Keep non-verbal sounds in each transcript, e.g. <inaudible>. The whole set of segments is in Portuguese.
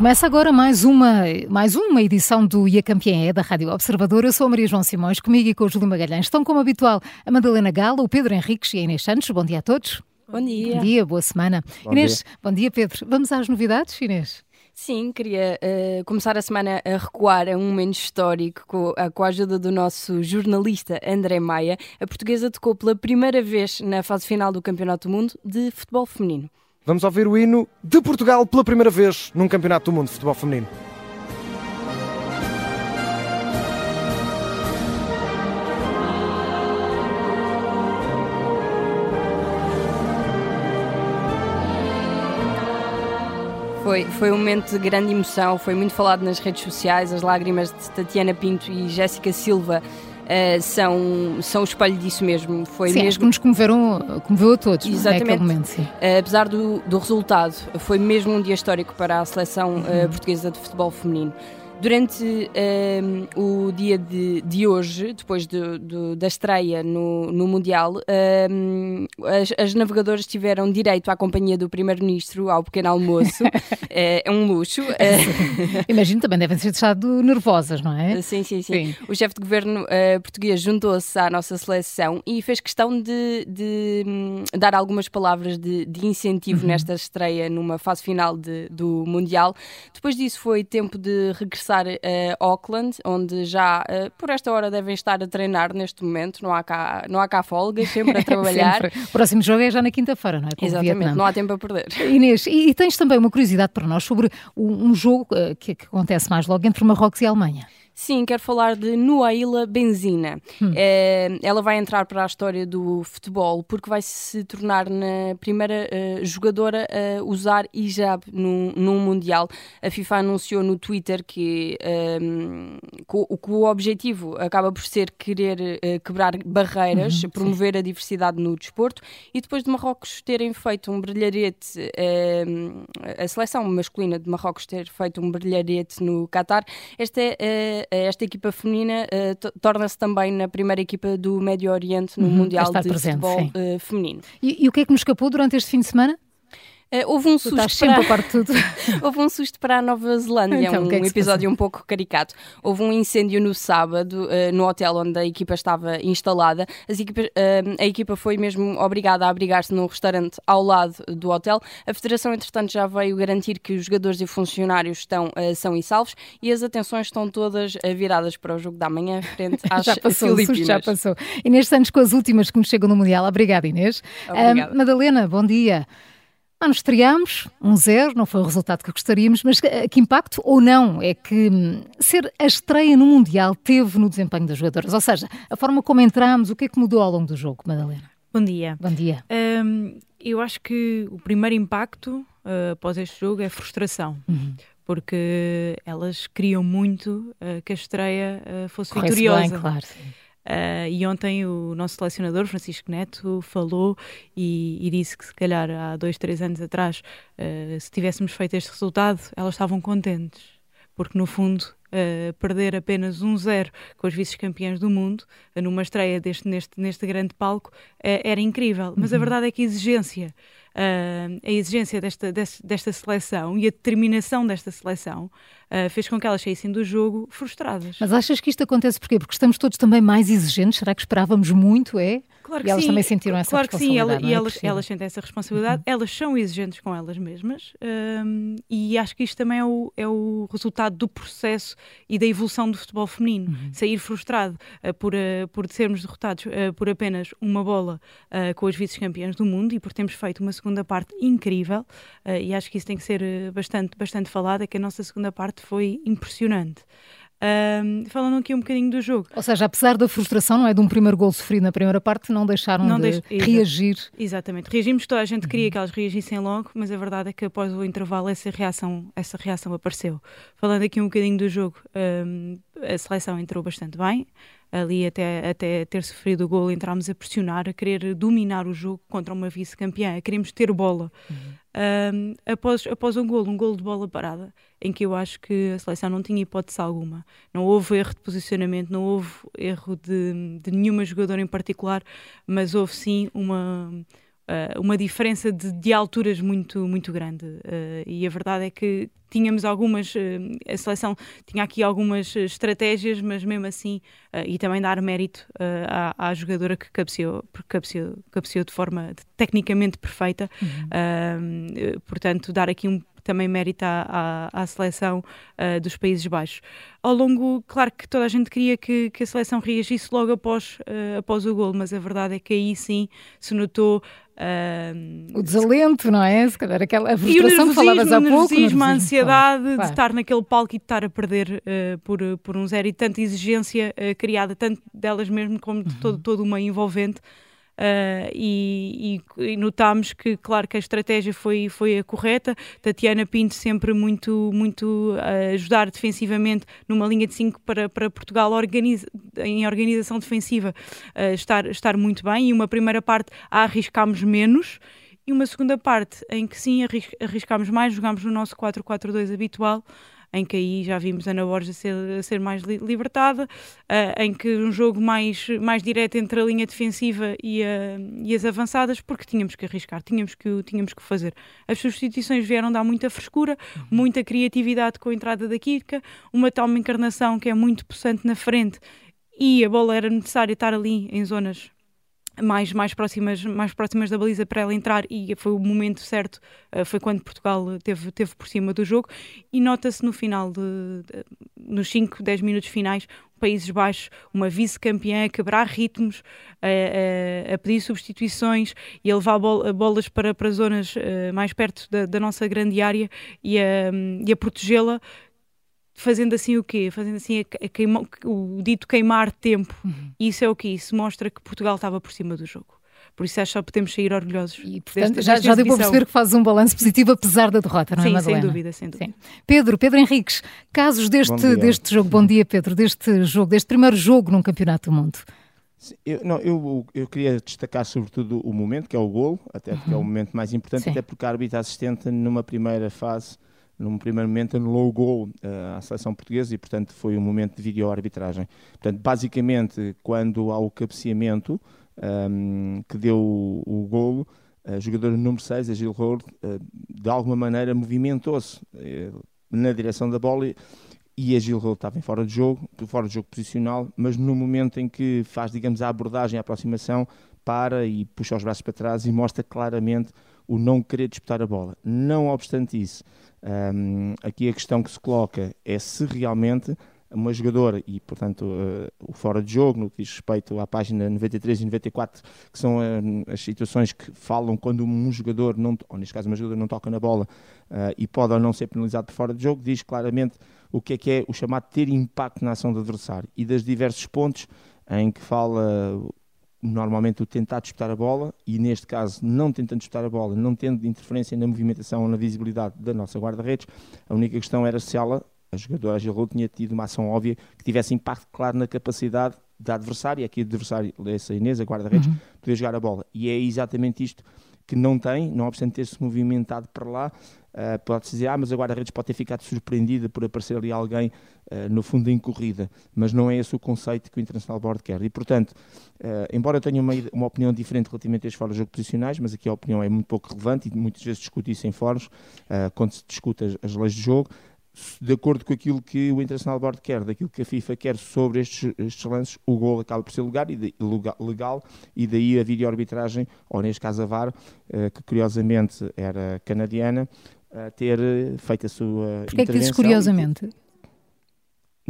começa agora mais uma, mais uma edição do Ia Campeã é da Rádio Observador. Eu sou a Maria João Simões, comigo e com o Júlio Magalhães. Estão como habitual a Madalena Gala, o Pedro Henriques e a Inês Santos. Bom dia a todos. Bom dia. Bom dia, boa semana. Bom Inês, dia. bom dia Pedro. Vamos às novidades, Inês? Sim, queria uh, começar a semana a recuar a um momento histórico com a, com a ajuda do nosso jornalista André Maia. A portuguesa tocou pela primeira vez na fase final do Campeonato do Mundo de Futebol Feminino. Vamos ouvir o hino de Portugal pela primeira vez num Campeonato do Mundo de Futebol Feminino. Foi, foi um momento de grande emoção, foi muito falado nas redes sociais. As lágrimas de Tatiana Pinto e Jéssica Silva uh, são, são o espelho disso mesmo. Foi sim, mesmo... acho que nos comoveram, comoveu a todos. Exatamente. Naquele momento. Uh, apesar do, do resultado, foi mesmo um dia histórico para a seleção uh, Uhum. portuguesa de futebol feminino. Durante um, o dia de, de hoje, depois do- do- da estreia no, no Mundial, um, as, as navegadoras tiveram direito à companhia do Primeiro-Ministro ao pequeno almoço. é, <laughs> é um luxo. <laughs> Uh, Imagino também devem ter estado nervosas, não é? Sim, sim, sim. Sim. O chefe de governo eh, português juntou-se à nossa seleção e fez questão de, de, hum, dar algumas palavras de, de incentivo nesta estreia numa fase final de- do Mundial. Depois disso foi tempo de regressar a Auckland, onde já eh, por esta hora devem estar a treinar neste momento. Não há cá, não há cá folgas, sempre a <laughs> trabalhar. Sempre. O próximo jogo é já na quinta-feira, não é? Com Exatamente, não há tempo a perder. <laughs> Inês, e, e tens também uma curiosidade para nós sobre um, um jogo eh, que, que acontece mais logo entre Marrocos e Alemanha. Sim, quero falar de Nuaila Benzina. Eh, ela vai entrar para a história do futebol porque vai se tornar na primeira eh, jogadora a usar hijab num, num Mundial. A FIFA anunciou no Twitter que, ehm, co- o que o objetivo acaba por ser querer eh, quebrar barreiras, promover a diversidade no desporto e depois de Marrocos terem feito um brilharete, ehm, a seleção masculina de Marrocos ter feito um brilharete no Qatar, esta, é, esta equipa feminina eh, to- torna-se também na primeira equipa do Médio Oriente no Uhum, Mundial de presente, Futebol sim. eh, Feminino. E, e o que é que nos escapou durante este fim de semana? Eh, houve um Tu susto sempre para... de tudo. <laughs> Houve um susto para a Nova Zelândia, Então, o um que é que episódio um pouco caricato. Houve um incêndio no sábado, eh, no hotel onde a equipa estava instalada. As equipas- eh, a equipa foi mesmo obrigada a abrigar-se num restaurante ao lado do hotel. A Federação, entretanto, já veio garantir que os jogadores e funcionários estão são e salvos e as atenções estão todas viradas para o jogo da manhã, frente <laughs> às já passou, Filipinas. já passou. Inês Santos com as últimas que nos chegam no Mundial. Obrigada, Inês. Obrigada. Madalena, bom dia. Ah, nos estreámos, um zero, não foi o resultado que gostaríamos, mas ah, que impacto ou não é que hum, ser a estreia no Mundial teve no desempenho das jogadoras? Ou seja, a forma como entramos, o que é que mudou ao longo do jogo, Madalena? Bom dia. Bom dia. Hum, eu acho que o primeiro impacto uh, após este jogo é frustração, Uhum. porque elas queriam muito uh, que a estreia uh, fosse Corresse vitoriosa. bem, claro. sim. Uh, e ontem o nosso selecionador, Francisco Neto, falou e, e disse que se calhar há dois, três anos atrás, uh, se tivéssemos feito este resultado, elas estavam contentes. Porque no fundo, uh, perder apenas um zero com as vice-campeãs do mundo, uh, numa estreia deste, neste, neste grande palco, uh, era incrível. Mas a verdade é que a exigência, a exigência desta, des- desta seleção e a determinação desta seleção fez com que elas saíssem do jogo frustradas. Mas achas que isto acontece porquê? Porque estamos todos também mais exigentes? Será que esperávamos muito, é? Claro E elas também sentiram essa claro que sim, ela- responsabilidade, não e é? elas, sentem essa responsabilidade, elas são exigentes com elas mesmas hum, e acho que isto também é o, é o resultado do processo e da evolução do futebol feminino. Uhum. Sair frustrado uh, por, uh, por sermos derrotados uh, por apenas uma bola com as vice-campeãs do mundo e por termos feito uma segunda parte incrível e acho que isso tem que ser bastante, bastante falado, é que a nossa segunda parte foi impressionante. Hum, falando aqui um bocadinho do jogo, Ou seja, apesar da frustração, não é, de um primeiro gol sofrido na primeira parte, não deixaram Não de reagir. Exatamente. Reagimos, toda a gente Uhum. queria que elas reagissem logo, mas a verdade é que após o intervalo essa reação, essa reação apareceu. Falando aqui um bocadinho do jogo, hum, a seleção entrou bastante bem. Ali até, até ter sofrido o gol entrámos a pressionar, a querer dominar o jogo contra uma vice-campeã, queremos ter bola. Hum, após, após um gol, um gol de bola parada, em que eu acho que a seleção não tinha hipótese alguma. Não houve erro de posicionamento, não houve erro de, de nenhuma jogadora em particular, mas houve sim uma, uh, uma diferença de, de, alturas muito, muito grande. Uh, e a verdade é que tínhamos algumas, a seleção tinha aqui algumas estratégias, mas mesmo assim, e também dar mérito à, à, jogadora que cabeceou, cabeceou, cabeceou de forma tecnicamente perfeita. Uhum. portanto, dar aqui um também mérito à, à, à seleção uh, dos Países Baixos. Ao longo, claro que toda a gente queria que, que a seleção reagisse logo após, uh, após o gol, mas a verdade é que aí sim se notou Uh, o desalento, não é? Se calhar aquela a frustração que falavas há pouco. O a ansiedade claro. de estar naquele palco e de estar a perder uh, por, por um zero e tanta exigência uh, criada, tanto delas mesmo como de todo, uhum. todo uma envolvente. Uh, e, e, e, notámos que, claro, que a estratégia foi, foi a correta. Tatiana Pinto sempre muito, muito a ajudar defensivamente numa linha de 5 para, para Portugal organiza, em organização defensiva uh, estar, estar muito bem. E uma primeira parte a arriscámos menos e uma segunda parte em que sim arriscámos mais, jogámos no nosso 4-4-2 habitual em que aí já vimos Ana Borges a ser, a ser mais li libertada, uh, em que um jogo mais, mais direto entre a linha defensiva e, a, e, as avançadas, porque tínhamos que arriscar, tínhamos que, tínhamos que fazer. As substituições vieram dar muita frescura, uhum. muita criatividade com a entrada da Kika, uma tal encarnação que é muito possante na frente e a bola era necessária estar ali em zonas mais, mais, próximas, mais próximas da baliza para ela entrar e foi o momento certo, uh, foi quando Portugal teve, teve por cima do jogo. E nota-se no final, de, de, nos 5, 10 minutos finais, Países Baixos, uma vice-campeã a quebrar ritmos, a, a, a, pedir substituições e a levar bol, bolas para, para zonas uh, mais perto da, da, nossa grande área e a, e a protegê-la fazendo assim o quê? Fazendo assim a, a queima, o dito queimar tempo. Uhum. Isso é o que Isso mostra que Portugal estava por cima do jogo. Por isso acho que só podemos sair orgulhosos. E, portanto, desta, já, já deu para perceber que faz um balanço positivo apesar da derrota, não Sim, é, Madalena? sem dúvida, sem dúvida. Sim. Pedro, Pedro Henriques, casos deste, deste jogo, bom dia Pedro, deste jogo, deste primeiro jogo num campeonato do mundo. Eu, não, eu, eu queria destacar sobretudo o momento, que é o gol, até porque uhum. é o uhum. momento mais importante, Sim. até porque a árbitra assistente numa primeira fase num primeiro momento anulou o gol uh, à seleção portuguesa e, portanto, foi um momento de vídeo-arbitragem. Portanto, basicamente, quando há o cabeceamento um, ehm, que deu o, o golo, a jogadora número 6, a Gil Rold, uh, de alguma maneira movimentou-se uh, na direção da bola e, e a Gil Rold estava em fora de jogo, fora de jogo posicional, mas no momento em que faz, digamos, a abordagem, a aproximação, para e puxa os braços para trás e mostra claramente o não querer disputar a bola. Não obstante isso, um, aqui a questão que se coloca é se realmente uma jogadora, e portanto uh, o fora de jogo, no que diz respeito à página 93 e 94, que são uh, as situações que falam quando um jogador, não, ou neste caso uma jogadora não toca na bola uh, e pode ou não ser penalizado por fora de jogo, diz claramente o que é que é o chamado ter impacto na ação do adversário e das diversos pontos em que fala normalmente o tentar disputar a bola e neste caso não tentando disputar a bola, não tendo interferência na movimentação ou na visibilidade da nossa guarda-redes, a única questão era se ela, a jogadora Gil tinha tido uma ação óbvia que tivesse impacto claro na capacidade da adversária, aqui o adversário, essa Inês, a guarda-redes, uhum. poder jogar a bola. E é exatamente isto que não tem, não obstante ter-se movimentado para lá, Uh, Pode-se dizer, ah, mas a guarda-redes pode ter ficado surpreendida por aparecer ali alguém, uh, no fundo, em corrida. Mas não é esse o conceito que o International Board quer. E, portanto, uh, embora eu tenha uma, uma opinião diferente relativamente a fóruns de jogo posicionais, mas aqui a opinião é muito pouco relevante e muitas vezes discute isso em fóruns, quando se discute as, as leis de jogo, de acordo com aquilo que o International Board quer, daquilo que a FIFA quer sobre estes, estes lances, o gol acaba por ser legal e, de, legal e daí a videoarbitragem, ou neste caso a VAR, que curiosamente era canadiana, ter eh, feito a sua Porquê intervenção. Porquê é que dizes curiosamente?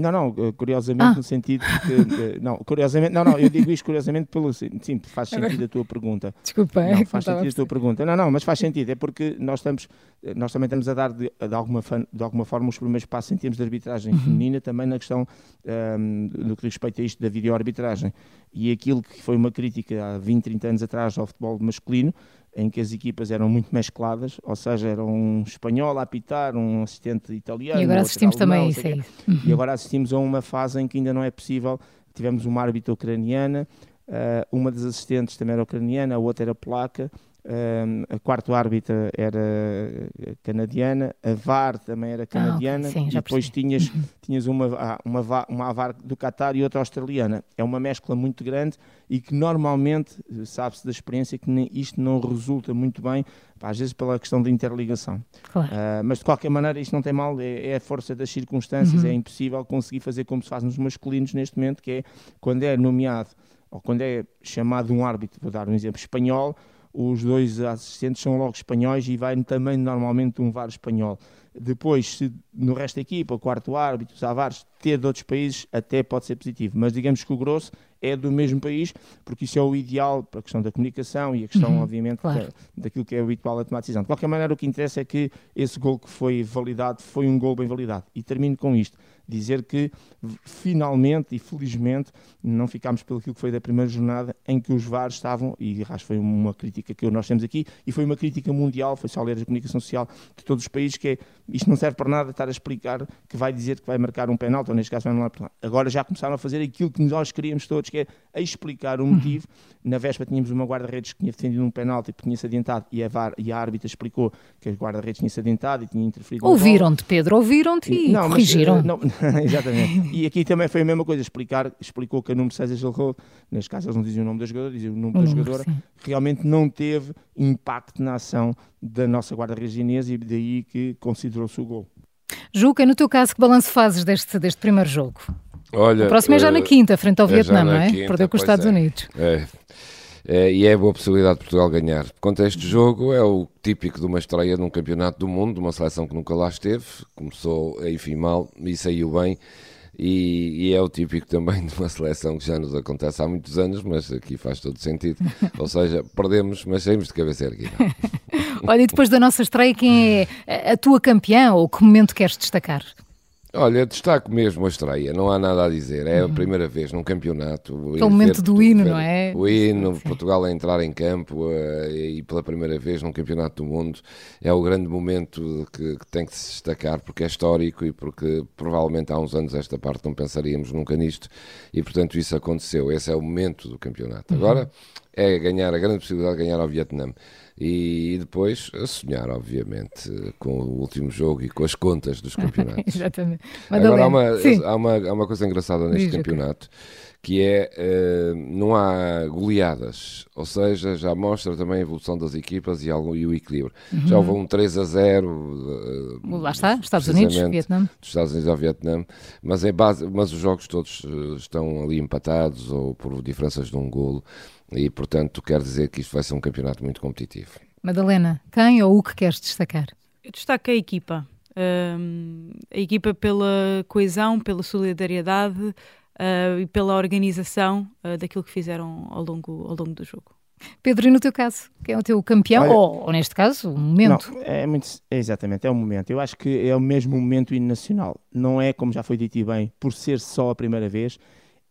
Não, não, eh, curiosamente ah. no sentido que. <laughs> Não, curiosamente, não, não, eu digo isto curiosamente pelo. Sim, faz sentido a tua pergunta. Desculpa, não, faz sentido a tua pergunta. Não, não, mas faz sentido, é porque nós estamos, eh, nós também estamos a dar de, de, alguma, de alguma forma os primeiros passos em termos de arbitragem uhum. feminina, também na questão um, ehm, no que respeita a isto da videoarbitragem. E aquilo que foi uma crítica há 20, 30 anos atrás ao futebol masculino, em que as equipas eram muito mescladas, ou seja, era um espanhol a apitar, um assistente italiano. E agora assistimos também a isso. É isso. Uhum. E agora assistimos a uma fase em que ainda não é possível. Tivemos uma árbitra ucraniana, uh, uma das assistentes também era ucraniana, a outra era polaca, a quarto árbitra era canadiana, a VAR também era canadiana, ah. Sim, e depois tinhas, tinhas uma, ah, uma, uma VAR do Qatar e outra australiana. É uma mescla muito grande e que normalmente, sabe-se da experiência, que isto não resulta muito bem, às vezes pela questão da interligação. Claro. Uh, mas de qualquer maneira, isto não tem mal, é, é a força das circunstâncias, uhum. é impossível conseguir fazer como se faz nos masculinos neste momento, que é quando é nomeado ou quando é chamado um árbitro, vou dar um exemplo espanhol, os dois assistentes são logo espanhóis e vai também normalmente um VAR espanhol. Depois, se no resto da equipa, o quarto árbitro, os avares, ter de outros países, até pode ser positivo. Mas digamos que o grosso é do mesmo país, porque isso é o ideal para a questão da comunicação e a questão, uhum, obviamente, claro. da, daquilo que é o habitual a tomar decisão. De qualquer maneira, o que interessa é que esse gol que foi validado foi um gol bem validado. E termino com isto dizer que finalmente e felizmente não ficámos pelo que foi da primeira jornada em que os VARs estavam, e acho que foi uma crítica que nós temos aqui, e foi uma crítica mundial, foi só ler a comunicação social de todos os países, que é isto não serve para nada estar a explicar que vai dizer que vai marcar um penalti, ou neste caso vai anular penalti. Agora já começaram a fazer aquilo que nós queríamos todos, que é a explicar o motivo. Na véspera tínhamos uma guarda-redes que tinha defendido um penalti porque tinha-se adiantado e a, VAR, e a árbitra explicou que a guarda-redes tinha-se adiantado e tinha interferido. Ouviram-te, Pedro, ouviram-te e, não, corrigiram. Mas, não, <laughs> exatamente. <laughs> E aqui também foi a mesma coisa, explicar, explicou que a número 6 errou, neste caso eles não diziam o nome da jogadora, diziam o nome o da jogadora, sim. realmente não teve impacto na ação da nossa guarda-redes e daí que considerou-se o gol. Juca, no teu caso, que balanço fazes deste, deste primeiro jogo? Olha, o próximo é já na eh, quinta, frente ao é Vietnã, não é? Quinta, Perdeu com os Estados é. Unidos. É. É, e é a boa possibilidade de Portugal ganhar. Quanto a este jogo, é o típico de uma estreia num campeonato do mundo, de uma seleção que nunca lá esteve, começou enfim mal e saiu bem. E, e, é o típico também <laughs> de uma seleção que já nos acontece há muitos anos, mas aqui faz todo sentido. Ou seja, perdemos, mas saímos de cabeça erguida. <laughs> Olha, e depois da nossa estreia, quem é a tua campeã ou que momento queres destacar? Olha, destaco mesmo a estreia, não há nada a dizer. É a uhum. primeira vez num campeonato. É o momento do hino, não é? O hino, Sim. Portugal a entrar em campo uh, e pela primeira vez num campeonato do mundo é o grande momento que, que, tem que se destacar porque é histórico e porque provavelmente há uns anos esta parte não pensaríamos nunca nisto e portanto isso aconteceu. Esse é o momento do campeonato. Uhum. Agora é ganhar a grande possibilidade de ganhar ao Vietnã e depois a sonhar, obviamente, com o último jogo e com as contas dos <laughs> campeonatos. Exatamente. Agora há uma, há, uma, há uma coisa engraçada neste Diz campeonato que é uh, não há goleadas, ou seja, já mostra também a evolução das equipas e, algum, e o equilíbrio. Uhum. Já houve um 3 a 0. Uh, Lá está, Estados Unidos, Vietnã. Dos Estados Unidos ao Vietnã, mas, é base, mas os jogos todos eh, estão ali empatados ou por diferenças de um golo e, portanto, quer dizer que isto vai ser um campeonato muito competitivo. Madalena, quem ou o que queres destacar? Eu destaco a equipa. Um, a equipa pela coesão, pela solidariedade uh, e pela organização uh, daquilo que fizeram ao longo, ao longo do jogo. Pedro, e no teu caso, quem é o teu campeão? Olha, ou, ou, neste caso, o momento? Não, é muito, é exatamente, é o momento. Eu acho que é o mesmo momento nacional. Não é, como já foi dito bem, por ser só a primeira vez,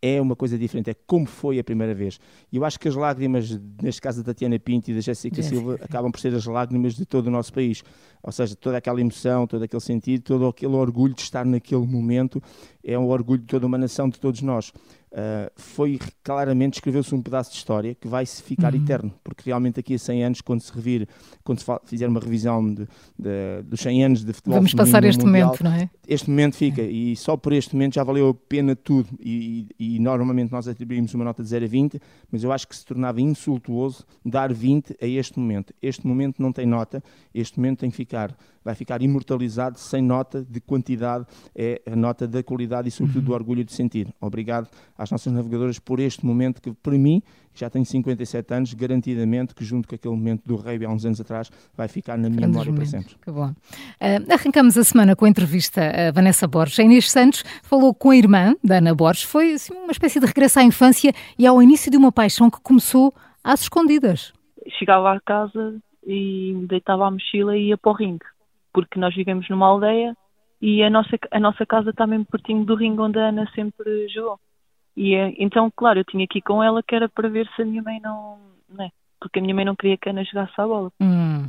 é uma coisa diferente, é como foi a primeira vez. E eu acho que as lágrimas, neste caso da Tatiana Pinto e da Jéssica Silva, acabam por ser as lágrimas de todo o nosso país. Ou seja, toda aquela emoção, todo aquele sentido, todo aquele orgulho de estar naquele momento, é um orgulho de toda uma nação, de todos nós. Uh, foi claramente escreveu-se um pedaço de história que vai se ficar uhum. eterno, porque realmente daqui a 100 anos, quando se revir, quando se fizer uma revisão de, de, dos 100 anos de futebol, vamos passar este mundial, momento, não é? Este momento fica, é. e só por este momento já valeu a pena tudo. E, e, e, normalmente nós atribuímos uma nota de 0 a 20, mas eu acho que se tornava insultuoso dar 20 a este momento. Este momento não tem nota, este momento tem que ficar vai ficar imortalizado sem nota de quantidade, é a nota da qualidade e, sobretudo, do uhum. orgulho de sentir. Obrigado às nossas navegadoras por este momento que, para mim, já tenho 57 anos, garantidamente que, junto com aquele momento do rei há uns anos atrás, vai ficar na minha memória para sempre. Que bom. Uh, arrancamos a semana com a entrevista a Vanessa Borges. A Inês Santos falou com a irmã da Ana Borges. Foi assim, uma espécie de regresso à infância e ao início de uma paixão que começou às escondidas. Chegava à casa e deitava a mochila e ia para o ringue porque nós vivemos numa aldeia e a nossa, a nossa casa está mesmo pertinho do ringue onde a Ana sempre jogou. E eh, então, claro, eu tinha aqui com ela que era para ver se a minha mãe não. não é? Porque a minha mãe não queria que a Ana jogasse a bola. Hum.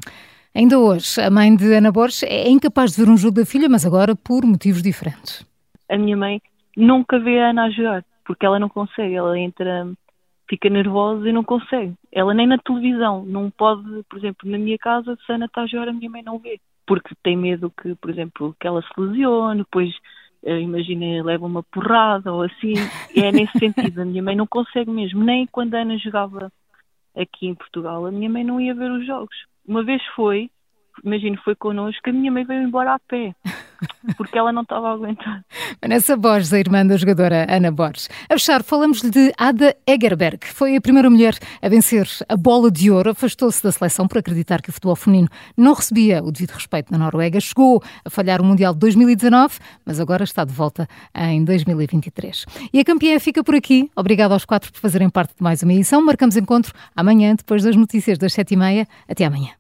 Ainda hoje, a mãe de Ana Borges é incapaz de ver um jogo da filha, mas agora por motivos diferentes. A minha mãe nunca vê a Ana a jogar, porque ela não consegue. Ela entra fica nervosa e não consegue. Ela nem na televisão, não pode, por exemplo, na minha casa, se a Ana está a jogar, a minha mãe não vê. Porque tem medo que, por exemplo, que ela se lesione, depois imagina, leva uma porrada ou assim. É nesse sentido. A minha mãe não consegue mesmo. Nem quando a Ana jogava aqui em Portugal, a minha mãe não ia ver os jogos. Uma vez foi, imagino, foi connosco, a minha mãe veio embora a pé porque ela não estava a aguentar. Vanessa Borges, a irmã da jogadora Ana Borges. A fechar, falamos-lhe de Ada Egerberg. Foi a primeira mulher a vencer a bola de ouro. Afastou-se da seleção por acreditar que o futebol feminino não recebia o devido respeito na Noruega. Chegou a falhar o Mundial de 2019, mas agora está de volta em 2023. E a campeã fica por aqui. Obrigado aos quatro por fazerem parte de mais uma edição. Marcamos encontro amanhã, depois das notícias das sete e meia. Até amanhã.